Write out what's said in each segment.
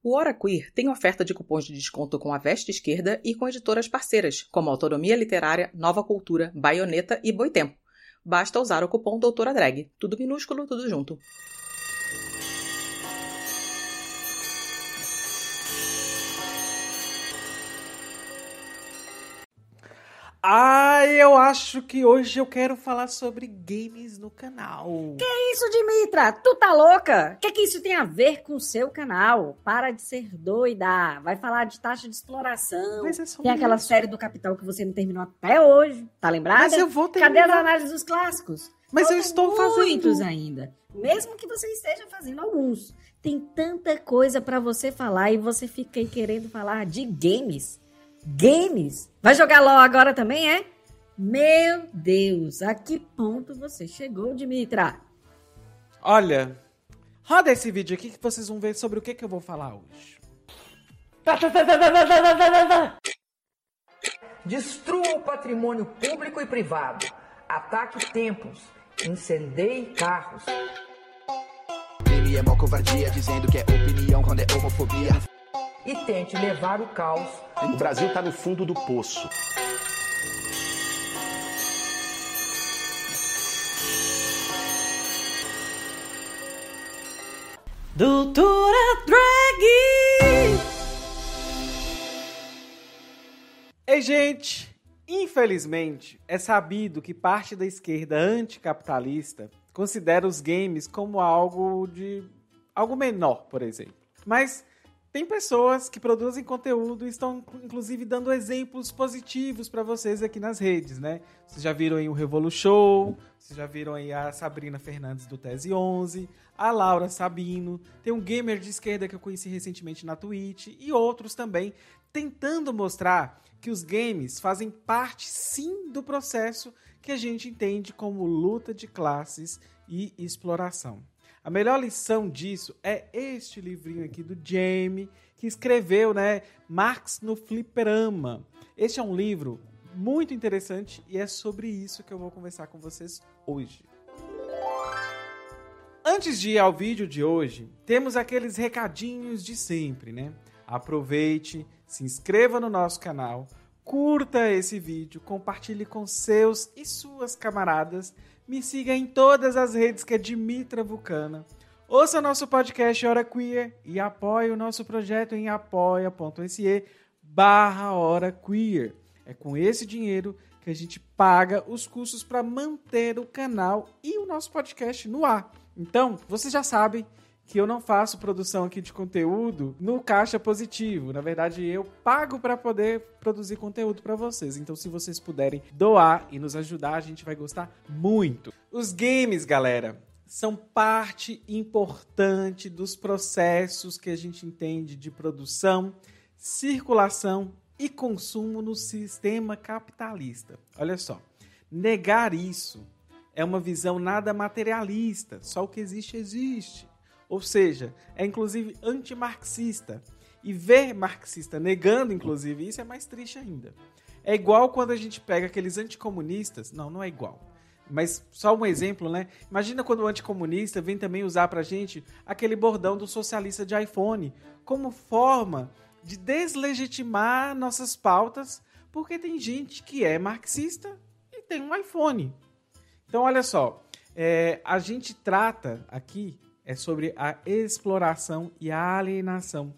O Hora Queer tem oferta de cupons de desconto com a Veste Esquerda e com editoras parceiras, como Autonomia Literária, Nova Cultura, Baioneta e Boitempo. Basta usar o cupom Doutora Drag. Tudo minúsculo, tudo junto. Ah, eu acho que hoje eu quero falar sobre games no canal. Que isso, Dimitra? Tu tá louca? O que, que isso tem a ver com o seu canal? Para de ser doida. Vai falar de taxa de exploração. Mas é só Tem aquela série do Capital que você não terminou até hoje. Tá lembrada? Mas eu vou Cadê terminar. as análises dos clássicos? Mas eu estou fazendo. Muitos ainda. Mesmo que você esteja fazendo alguns. Tem tanta coisa pra você falar e você fica aí querendo falar de games. Games? Vai jogar LOL agora também, é? Meu Deus, a que ponto você chegou, Dimitra? Olha, roda esse vídeo aqui que vocês vão ver sobre o que, que eu vou falar hoje. Destrua o patrimônio público e privado. Ataque templos. Incendeie carros. Crime é mó covardia, dizendo que é opinião quando é homofobia. E tente levar o caos. O Brasil tá no fundo do poço. Doutora Drag! Ei, gente! Infelizmente, é sabido que parte da esquerda anticapitalista considera os games como algo de. algo menor, por exemplo. Mas tem pessoas que produzem conteúdo e estão, inclusive, dando exemplos positivos para vocês aqui nas redes, né? Vocês já viram aí o Revolu Show, vocês já viram aí a Sabrina Fernandes do Tese 11, a Laura Sabino, tem um gamer de esquerda que eu conheci recentemente na Twitch e outros também, tentando mostrar que os games fazem parte sim do processo que a gente entende como luta de classes e exploração. A melhor lição disso é este livrinho aqui do Jamie, que escreveu, né, Marx no Fliperama. Este é um livro muito interessante e é sobre isso que eu vou conversar com vocês hoje. Antes de ir ao vídeo de hoje, temos aqueles recadinhos de sempre, né? Aproveite, se inscreva no nosso canal, curta esse vídeo, compartilhe com seus e suas camaradas, me siga em todas as redes que é Dimitra Vulcana. Ouça nosso podcast Hora Queer e apoie o nosso projeto em apoia.se barra Hora Queer. É com esse dinheiro que a gente paga os custos para manter o canal e o nosso podcast no ar. Então, vocês já sabem que eu não faço produção aqui de conteúdo no caixa positivo. Na verdade, eu pago para poder produzir conteúdo para vocês. Então, se vocês puderem doar e nos ajudar, a gente vai gostar muito. Os games, galera, são parte importante dos processos que a gente entende de produção, circulação e consumo no sistema capitalista. Olha só, negar isso é uma visão nada materialista, só o que existe existe. Ou seja, é inclusive antimarxista. E ver marxista negando, inclusive, isso é mais triste ainda. É igual quando a gente pega aqueles anticomunistas. Não, não é igual. Mas só um exemplo, né? Imagina quando o anticomunista vem também usar pra gente aquele bordão do socialista de iPhone como forma de deslegitimar nossas pautas, porque tem gente que é marxista e tem um iPhone. Então, olha só, é, a gente trata aqui é sobre a exploração e a alienação.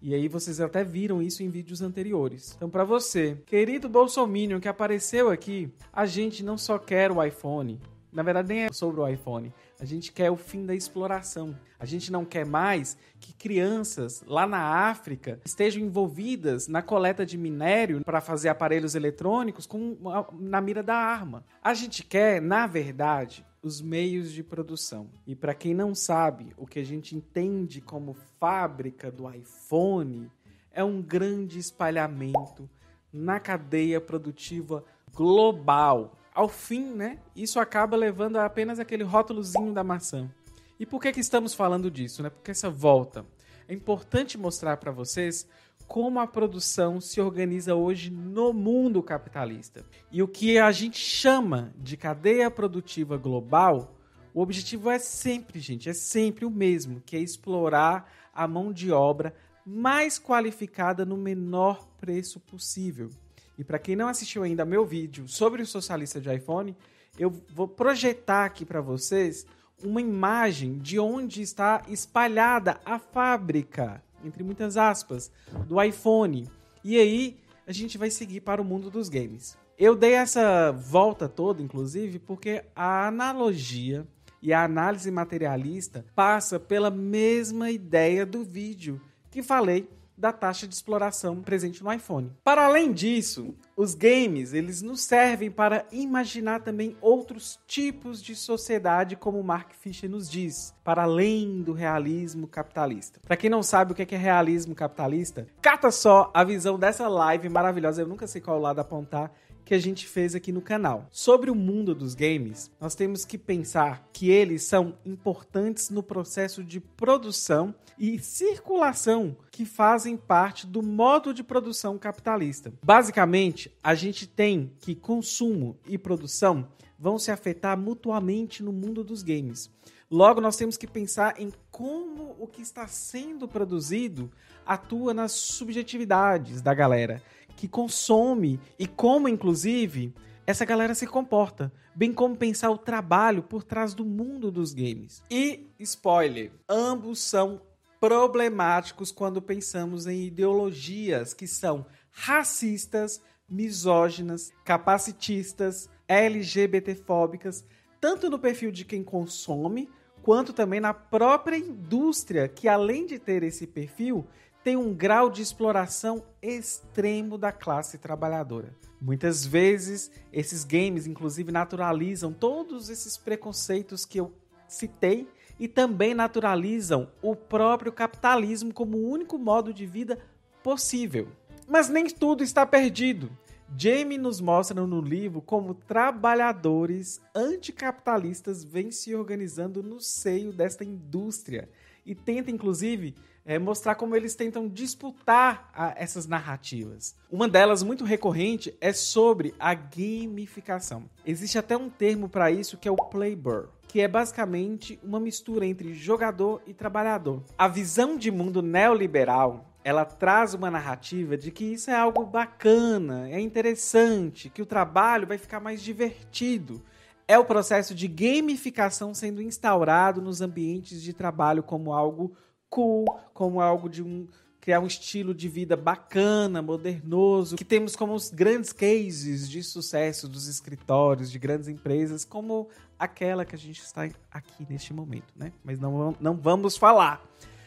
E aí vocês até viram isso em vídeos anteriores. Então, para você, querido Bolsominion que apareceu aqui, a gente não só quer o iPhone. Na verdade, nem é sobre o iPhone. A gente quer o fim da exploração. A gente não quer mais que crianças lá na África estejam envolvidas na coleta de minério para fazer aparelhos eletrônicos com, na mira da arma. A gente quer, na verdade, os meios de produção. E para quem não sabe, o que a gente entende como fábrica do iPhone é um grande espalhamento na cadeia produtiva global. Ao fim, né, isso acaba levando a apenas aquele rótulozinho da maçã. E por que, que estamos falando disso? Né? Porque essa volta é importante mostrar para vocês como a produção se organiza hoje no mundo capitalista. E o que a gente chama de cadeia produtiva global, o objetivo é sempre, gente, é sempre o mesmo, que é explorar a mão de obra mais qualificada no menor preço possível. E para quem não assistiu ainda meu vídeo sobre o socialista de iPhone, eu vou projetar aqui para vocês uma imagem de onde está espalhada a fábrica entre muitas aspas, do iPhone. E aí a gente vai seguir para o mundo dos games. Eu dei essa volta toda, inclusive, porque a analogia e a análise materialista passa pela mesma ideia do vídeo que falei da taxa de exploração presente no iPhone. Para além disso, os games, eles nos servem para imaginar também outros tipos de sociedade, como Mark Fisher nos diz, para além do realismo capitalista. Para quem não sabe o que é realismo capitalista, cata só a visão dessa live maravilhosa, eu nunca sei qual lado apontar, que a gente fez aqui no canal. Sobre o mundo dos games, nós temos que pensar que eles são importantes no processo de produção e circulação que fazem parte do modo de produção capitalista. Basicamente, a gente tem que consumo e produção vão se afetar mutuamente no mundo dos games. Logo, nós temos que pensar em como o que está sendo produzido atua nas subjetividades da galera que consome e como, inclusive, essa galera se comporta, bem como pensar o trabalho por trás do mundo dos games. E, spoiler, ambos são problemáticos quando pensamos em ideologias que são racistas, misóginas, capacitistas, LGBTfóbicas, tanto no perfil de quem consome, quanto também na própria indústria, que além de ter esse perfil, tem um grau de exploração extremo da classe trabalhadora. Muitas vezes, esses games, inclusive, naturalizam todos esses preconceitos que eu citei e também naturalizam o próprio capitalismo como o único modo de vida possível. Mas nem tudo está perdido. Jamie nos mostra no livro como trabalhadores anticapitalistas vêm se organizando no seio desta indústria e tenta, inclusive, é, mostrar como eles tentam disputar a, essas narrativas. Uma delas, muito recorrente, é sobre a gamificação. Existe até um termo para isso que é o playbur, que é basicamente uma mistura entre jogador e trabalhador. A visão de mundo neoliberal ela traz uma narrativa de que isso é algo bacana, é interessante, que o trabalho vai ficar mais divertido. É o processo de gamificação sendo instaurado nos ambientes de trabalho como algo cool, como algo de um criar um estilo de vida bacana, modernoso, que temos como os grandes cases de sucesso dos escritórios, de grandes empresas, como aquela que a gente está aqui neste momento, né? Mas não, não vamos falar.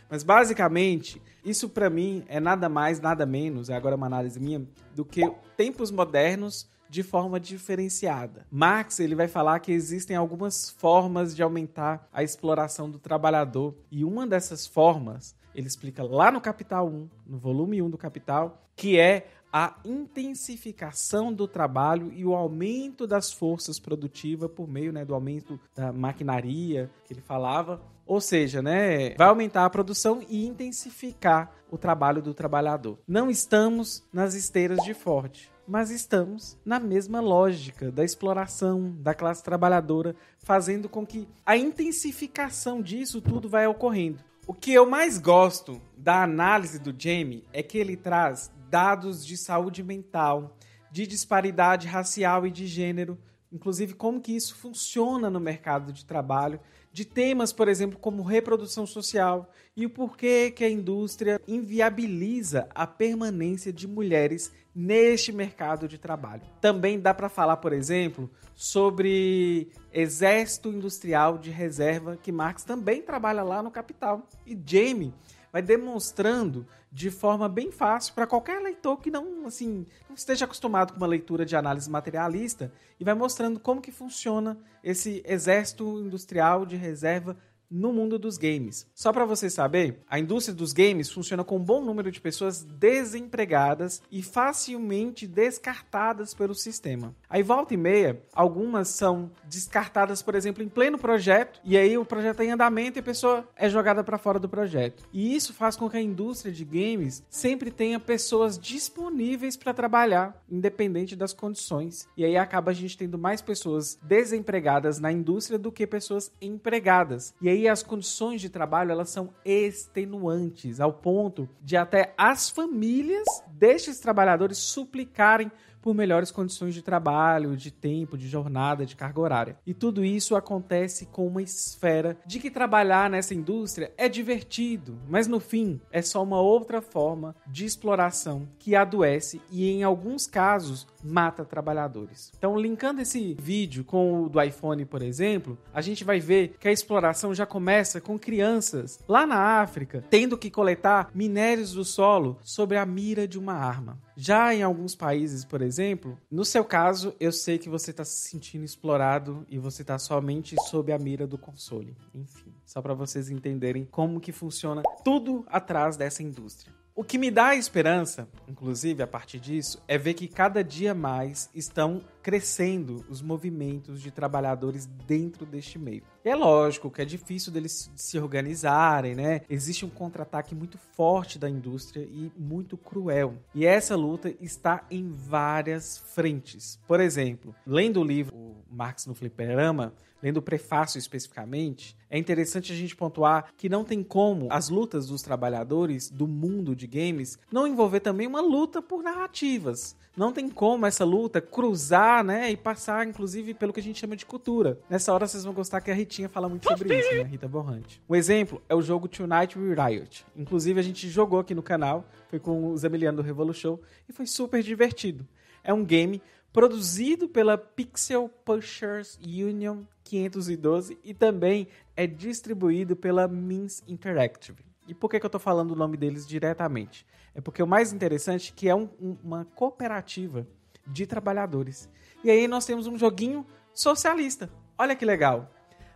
Mas basicamente, isso para mim é nada mais, nada menos, é agora uma análise minha, do que tempos modernos de forma diferenciada. Marx ele vai falar que existem algumas formas de aumentar a exploração do trabalhador e uma dessas formas ele explica lá no Capital 1, no volume 1 do Capital, que é a intensificação do trabalho e o aumento das forças produtivas por meio né, do aumento da maquinaria que ele falava. Ou seja, né, vai aumentar a produção e intensificar o trabalho do trabalhador. Não estamos nas esteiras de Ford mas estamos na mesma lógica da exploração da classe trabalhadora, fazendo com que a intensificação disso tudo vai ocorrendo. O que eu mais gosto da análise do Jamie é que ele traz dados de saúde mental, de disparidade racial e de gênero, inclusive como que isso funciona no mercado de trabalho, de temas, por exemplo, como reprodução social e o porquê que a indústria inviabiliza a permanência de mulheres neste mercado de trabalho. Também dá para falar, por exemplo, sobre exército industrial de reserva, que Marx também trabalha lá no Capital. E Jamie vai demonstrando de forma bem fácil para qualquer leitor que não assim não esteja acostumado com uma leitura de análise materialista e vai mostrando como que funciona esse exército industrial de reserva no mundo dos games. Só para você saber, a indústria dos games funciona com um bom número de pessoas desempregadas e facilmente descartadas pelo sistema. Aí volta e meia, algumas são descartadas, por exemplo, em pleno projeto, e aí o projeto é em andamento e a pessoa é jogada para fora do projeto. E isso faz com que a indústria de games sempre tenha pessoas disponíveis para trabalhar, independente das condições. E aí acaba a gente tendo mais pessoas desempregadas na indústria do que pessoas empregadas. E aí as condições de trabalho elas são extenuantes, ao ponto de até as famílias destes trabalhadores suplicarem por melhores condições de trabalho, de tempo, de jornada, de carga horária. E tudo isso acontece com uma esfera de que trabalhar nessa indústria é divertido, mas no fim é só uma outra forma de exploração que adoece e em alguns casos mata trabalhadores. Então, linkando esse vídeo com o do iPhone, por exemplo, a gente vai ver que a exploração já começa com crianças lá na África tendo que coletar minérios do solo sobre a mira de uma arma. Já em alguns países, por exemplo, no seu caso, eu sei que você está se sentindo explorado e você está somente sob a mira do console. Enfim, só para vocês entenderem como que funciona tudo atrás dessa indústria. O que me dá esperança, inclusive a partir disso, é ver que cada dia mais estão crescendo os movimentos de trabalhadores dentro deste meio. É lógico que é difícil deles se organizarem, né? Existe um contra-ataque muito forte da indústria e muito cruel. E essa luta está em várias frentes. Por exemplo, lendo o livro o Marx no Fliperama, lendo o prefácio especificamente, é interessante a gente pontuar que não tem como as lutas dos trabalhadores do mundo de games não envolver também uma luta por narrativas. Não tem como essa luta cruzar, né, e passar, inclusive, pelo que a gente chama de cultura. Nessa hora vocês vão gostar que a Ritinha fala muito sobre isso, né, Rita Borrante. Um exemplo é o jogo Tonight We Riot. Inclusive, a gente jogou aqui no canal, foi com o Zamiliano do Revolu Show, e foi super divertido. É um game produzido pela Pixel Pushers Union 512 e também é distribuído pela Means Interactive. E por que, que eu estou falando o nome deles diretamente? É porque o mais interessante é que é um, um, uma cooperativa de trabalhadores. E aí nós temos um joguinho socialista. Olha que legal.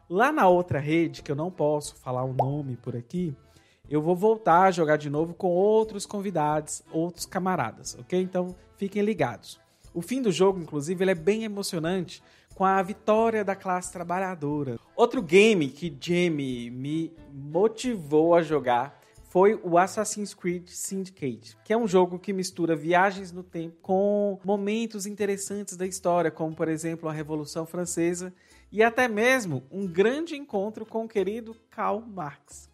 Lá na outra rede, que eu não posso falar o nome por aqui, eu vou voltar a jogar de novo com outros convidados, outros camaradas, ok? Então fiquem ligados. O fim do jogo, inclusive, ele é bem emocionante com a vitória da classe trabalhadora. Outro game que Jamie me motivou a jogar foi o Assassin's Creed Syndicate, que é um jogo que mistura viagens no tempo com momentos interessantes da história, como por exemplo a Revolução Francesa e até mesmo um grande encontro com o querido Karl Marx.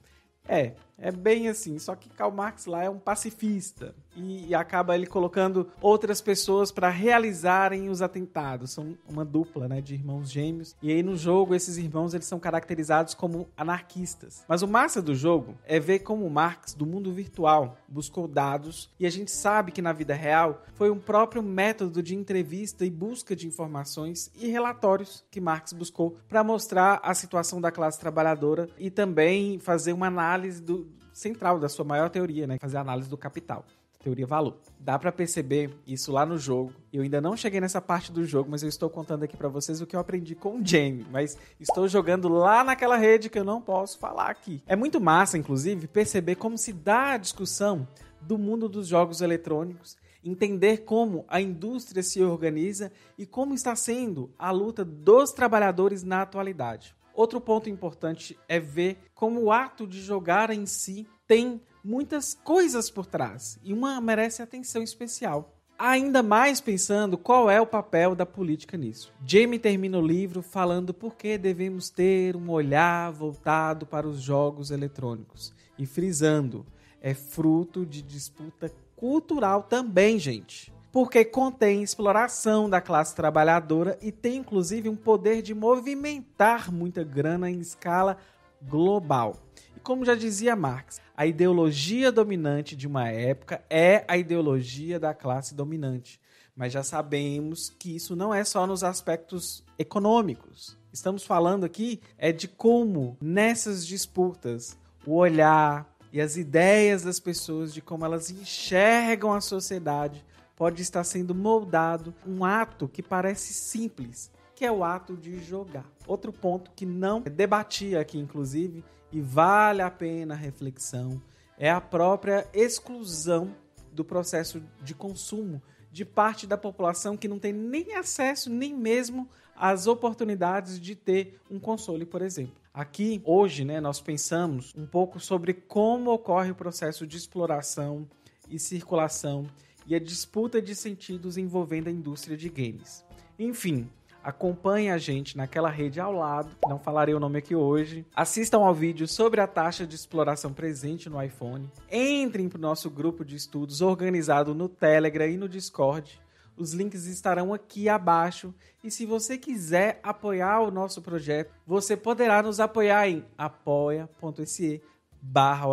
É, é bem assim, só que Karl Marx lá é um pacifista e, e acaba ele colocando outras pessoas para realizarem os atentados. São uma dupla, né, de irmãos gêmeos. E aí no jogo esses irmãos eles são caracterizados como anarquistas. Mas o massa do jogo é ver como Marx do mundo virtual buscou dados e a gente sabe que na vida real foi um próprio método de entrevista e busca de informações e relatórios que Marx buscou para mostrar a situação da classe trabalhadora e também fazer uma análise do, central da sua maior teoria, né? Fazer a análise do capital. Teoria valor. Dá para perceber isso lá no jogo. Eu ainda não cheguei nessa parte do jogo, mas eu estou contando aqui para vocês o que eu aprendi com o Jamie. Mas estou jogando lá naquela rede que eu não posso falar aqui. É muito massa, inclusive, perceber como se dá a discussão do mundo dos jogos eletrônicos entender como a indústria se organiza e como está sendo a luta dos trabalhadores na atualidade. Outro ponto importante é ver como o ato de jogar em si tem muitas coisas por trás e uma merece atenção especial. Ainda mais pensando qual é o papel da política nisso. Jamie termina o livro falando por que devemos ter um olhar voltado para os jogos eletrônicos e frisando: é fruto de disputa cultural também, gente porque contém exploração da classe trabalhadora e tem inclusive um poder de movimentar muita grana em escala global. E como já dizia Marx, a ideologia dominante de uma época é a ideologia da classe dominante. Mas já sabemos que isso não é só nos aspectos econômicos. Estamos falando aqui é de como nessas disputas o olhar e as ideias das pessoas de como elas enxergam a sociedade pode estar sendo moldado um ato que parece simples, que é o ato de jogar. Outro ponto que não debati aqui, inclusive, e vale a pena reflexão, é a própria exclusão do processo de consumo de parte da população que não tem nem acesso nem mesmo às oportunidades de ter um console, por exemplo. Aqui, hoje, né, nós pensamos um pouco sobre como ocorre o processo de exploração e circulação e a disputa de sentidos envolvendo a indústria de games. Enfim, acompanhe a gente naquela rede ao lado, não falarei o nome aqui hoje. Assistam ao vídeo sobre a taxa de exploração presente no iPhone. Entrem para o nosso grupo de estudos organizado no Telegram e no Discord. Os links estarão aqui abaixo. E se você quiser apoiar o nosso projeto, você poderá nos apoiar em apoia.se barra.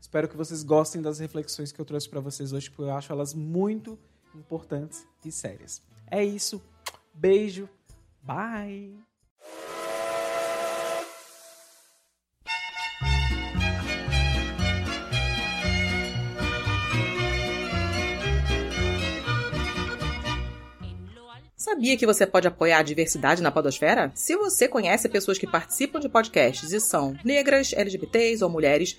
Espero que vocês gostem das reflexões que eu trouxe para vocês hoje, porque eu acho elas muito importantes e sérias. É isso. Beijo. Bye. Sabia que você pode apoiar a diversidade na podosfera? Se você conhece pessoas que participam de podcasts e são negras, LGBTs ou mulheres,